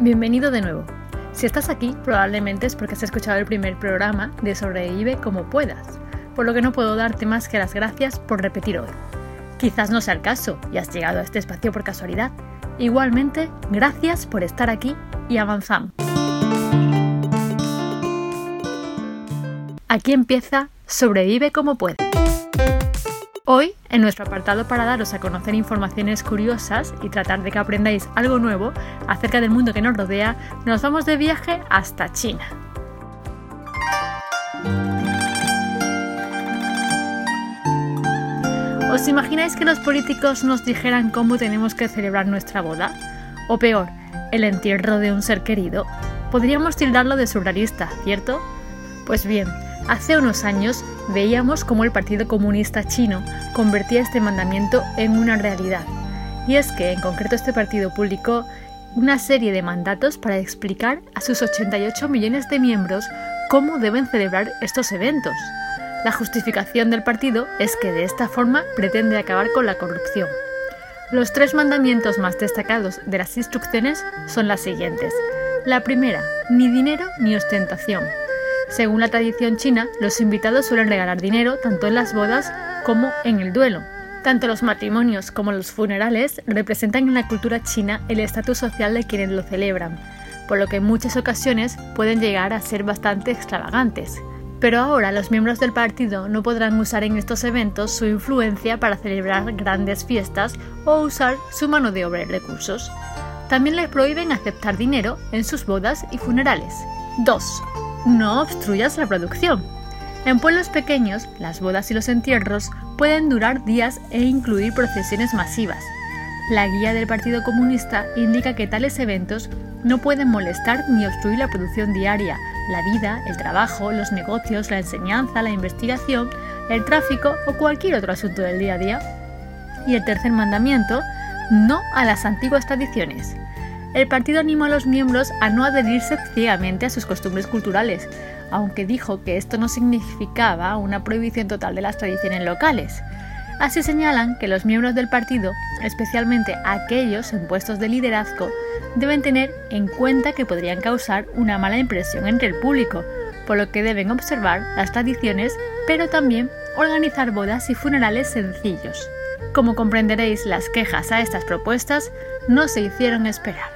Bienvenido de nuevo. Si estás aquí, probablemente es porque has escuchado el primer programa de Sobrevive como puedas, por lo que no puedo darte más que las gracias por repetir hoy. Quizás no sea el caso y has llegado a este espacio por casualidad. Igualmente, gracias por estar aquí y avanzamos. Aquí empieza Sobrevive como puedas. Hoy, en nuestro apartado para daros a conocer informaciones curiosas y tratar de que aprendáis algo nuevo acerca del mundo que nos rodea, nos vamos de viaje hasta China. ¿Os imagináis que los políticos nos dijeran cómo tenemos que celebrar nuestra boda? O peor, el entierro de un ser querido. Podríamos tildarlo de surrealista, ¿cierto? Pues bien, Hace unos años veíamos cómo el Partido Comunista Chino convertía este mandamiento en una realidad. Y es que en concreto este partido publicó una serie de mandatos para explicar a sus 88 millones de miembros cómo deben celebrar estos eventos. La justificación del partido es que de esta forma pretende acabar con la corrupción. Los tres mandamientos más destacados de las instrucciones son las siguientes. La primera, ni dinero ni ostentación. Según la tradición china, los invitados suelen regalar dinero tanto en las bodas como en el duelo. Tanto los matrimonios como los funerales representan en la cultura china el estatus social de quienes lo celebran, por lo que en muchas ocasiones pueden llegar a ser bastante extravagantes. Pero ahora los miembros del partido no podrán usar en estos eventos su influencia para celebrar grandes fiestas o usar su mano de obra y recursos. También les prohíben aceptar dinero en sus bodas y funerales. 2 no obstruyas la producción. En pueblos pequeños, las bodas y los entierros pueden durar días e incluir procesiones masivas. La guía del Partido Comunista indica que tales eventos no pueden molestar ni obstruir la producción diaria, la vida, el trabajo, los negocios, la enseñanza, la investigación, el tráfico o cualquier otro asunto del día a día. Y el tercer mandamiento, no a las antiguas tradiciones el partido animó a los miembros a no adherirse ciegamente a sus costumbres culturales, aunque dijo que esto no significaba una prohibición total de las tradiciones locales. Así señalan que los miembros del partido, especialmente aquellos en puestos de liderazgo, deben tener en cuenta que podrían causar una mala impresión entre el público, por lo que deben observar las tradiciones, pero también organizar bodas y funerales sencillos. Como comprenderéis, las quejas a estas propuestas no se hicieron esperar.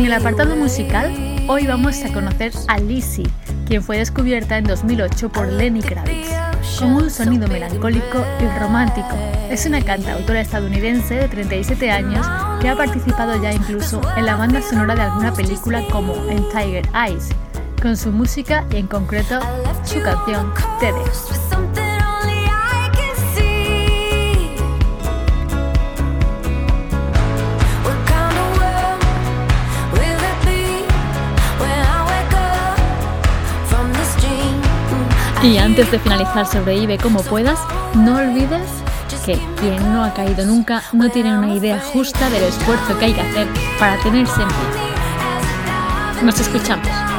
En el apartado musical, hoy vamos a conocer a Lizzie, quien fue descubierta en 2008 por Lenny Kravitz, con un sonido melancólico y romántico. Es una cantautora estadounidense de 37 años que ha participado ya incluso en la banda sonora de alguna película como en Tiger Eyes, con su música y en concreto su canción TEDx. Y antes de finalizar Sobrevive como puedas, no olvides que quien no ha caído nunca no tiene una idea justa del esfuerzo que hay que hacer para tenerse en pie. Nos escuchamos.